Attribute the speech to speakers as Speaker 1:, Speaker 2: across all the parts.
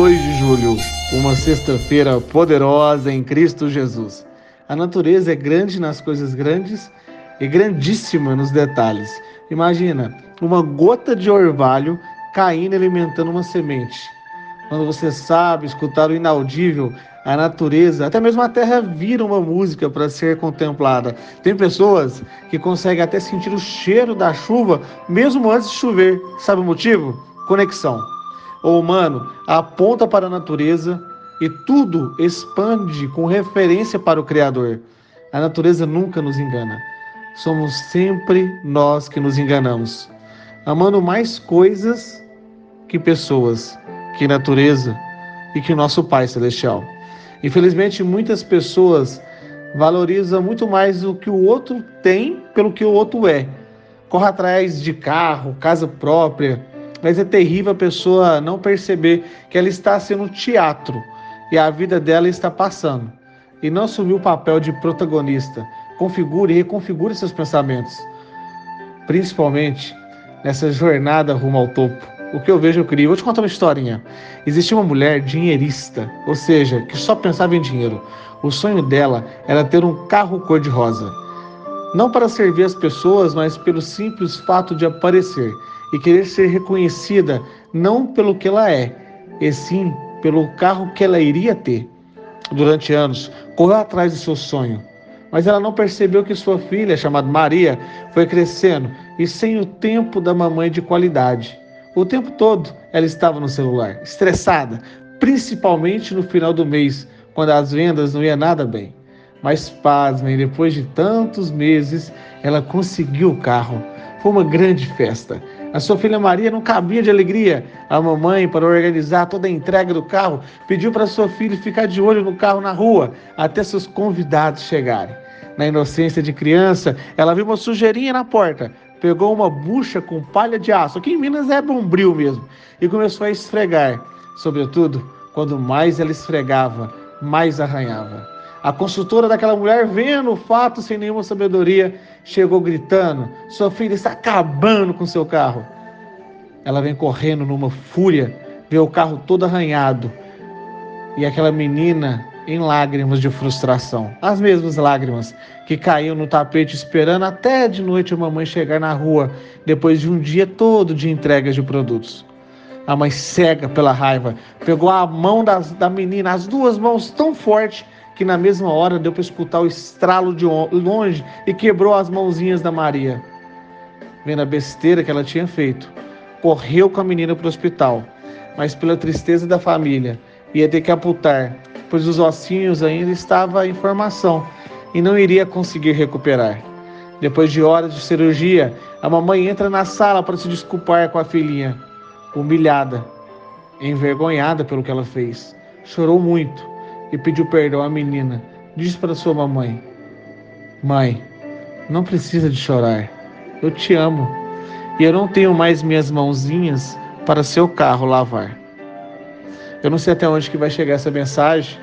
Speaker 1: Dois de julho, uma sexta-feira poderosa em Cristo Jesus. A natureza é grande nas coisas grandes e grandíssima nos detalhes. Imagina uma gota de orvalho caindo alimentando uma semente. Quando você sabe escutar o inaudível, a natureza, até mesmo a terra vira uma música para ser contemplada. Tem pessoas que conseguem até sentir o cheiro da chuva mesmo antes de chover. Sabe o motivo? Conexão. O humano aponta para a natureza e tudo expande com referência para o Criador. A natureza nunca nos engana. Somos sempre nós que nos enganamos, amando mais coisas que pessoas, que natureza e que nosso Pai Celestial. Infelizmente, muitas pessoas valorizam muito mais o que o outro tem pelo que o outro é. Corre atrás de carro, casa própria, mas é terrível a pessoa não perceber que ela está sendo teatro e a vida dela está passando e não assumir o papel de protagonista. Configure e reconfigure seus pensamentos, principalmente nessa jornada rumo ao topo. O que eu vejo, eu crio. Vou te contar uma historinha. Existia uma mulher dinheirista, ou seja, que só pensava em dinheiro. O sonho dela era ter um carro cor-de-rosa. Não para servir as pessoas, mas pelo simples fato de aparecer e querer ser reconhecida não pelo que ela é, e sim pelo carro que ela iria ter. Durante anos, correu atrás do seu sonho, mas ela não percebeu que sua filha, chamada Maria, foi crescendo e sem o tempo da mamãe de qualidade. O tempo todo ela estava no celular, estressada, principalmente no final do mês, quando as vendas não iam nada bem. Mas pasmem, depois de tantos meses, ela conseguiu o carro. Foi uma grande festa. A sua filha Maria não cabia de alegria. A mamãe, para organizar toda a entrega do carro, pediu para sua filha ficar de olho no carro na rua até seus convidados chegarem. Na inocência de criança, ela viu uma sujeirinha na porta, pegou uma bucha com palha de aço, que em Minas é bombril mesmo, e começou a esfregar. Sobretudo, quando mais ela esfregava, mais arranhava. A consultora daquela mulher, vendo o fato sem nenhuma sabedoria, chegou gritando: Sua filha está acabando com seu carro. Ela vem correndo numa fúria, vê o carro todo arranhado e aquela menina em lágrimas de frustração. As mesmas lágrimas que caíam no tapete esperando até de noite a mamãe chegar na rua depois de um dia todo de entregas de produtos. A mãe cega pela raiva pegou a mão das, da menina, as duas mãos tão forte que na mesma hora deu para escutar o estralo de longe e quebrou as mãozinhas da Maria. Vendo a besteira que ela tinha feito, correu com a menina para o hospital, mas pela tristeza da família, ia ter que aputar, pois os ossinhos ainda estavam em formação e não iria conseguir recuperar. Depois de horas de cirurgia, a mamãe entra na sala para se desculpar com a filhinha, humilhada, envergonhada pelo que ela fez. Chorou muito e pediu perdão à menina. Disse para sua mamãe: Mãe, não precisa de chorar. Eu te amo e eu não tenho mais minhas mãozinhas para seu carro lavar. Eu não sei até onde que vai chegar essa mensagem.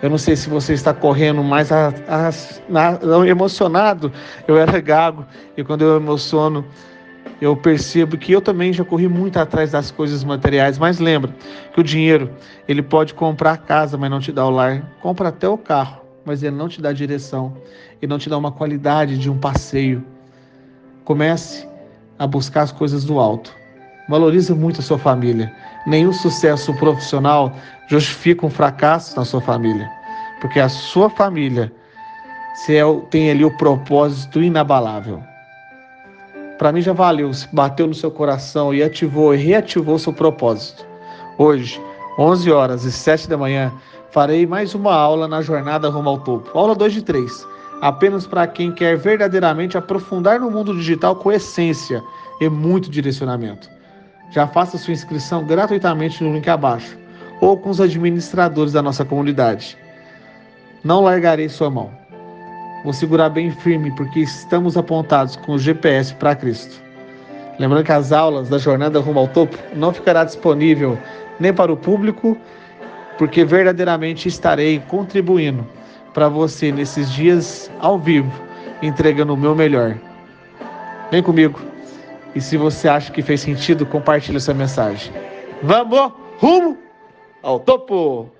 Speaker 1: Eu não sei se você está correndo mais a, a, emocionado. Eu era gago e quando eu emociono, eu percebo que eu também já corri muito atrás das coisas materiais, mas lembra que o dinheiro, ele pode comprar a casa, mas não te dá o lar. Compra até o carro, mas ele não te dá direção e não te dá uma qualidade de um passeio. Comece a buscar as coisas do alto. Valorize muito a sua família. Nenhum sucesso profissional justifica um fracasso na sua família, porque a sua família tem ali o propósito inabalável para mim já valeu, se bateu no seu coração e ativou e reativou seu propósito. Hoje, 11 horas e 7 da manhã, Farei mais uma aula na jornada rumo ao topo. Aula 2 de 3. Apenas para quem quer verdadeiramente aprofundar no mundo digital com essência e muito direcionamento. Já faça sua inscrição gratuitamente no link abaixo ou com os administradores da nossa comunidade. Não largarei sua mão. Vou segurar bem firme porque estamos apontados com o GPS para Cristo. Lembrando que as aulas da jornada rumo ao topo não ficará disponível nem para o público porque verdadeiramente estarei contribuindo para você nesses dias ao vivo, entregando o meu melhor. Vem comigo. E se você acha que fez sentido, compartilhe essa mensagem. Vamos rumo ao topo!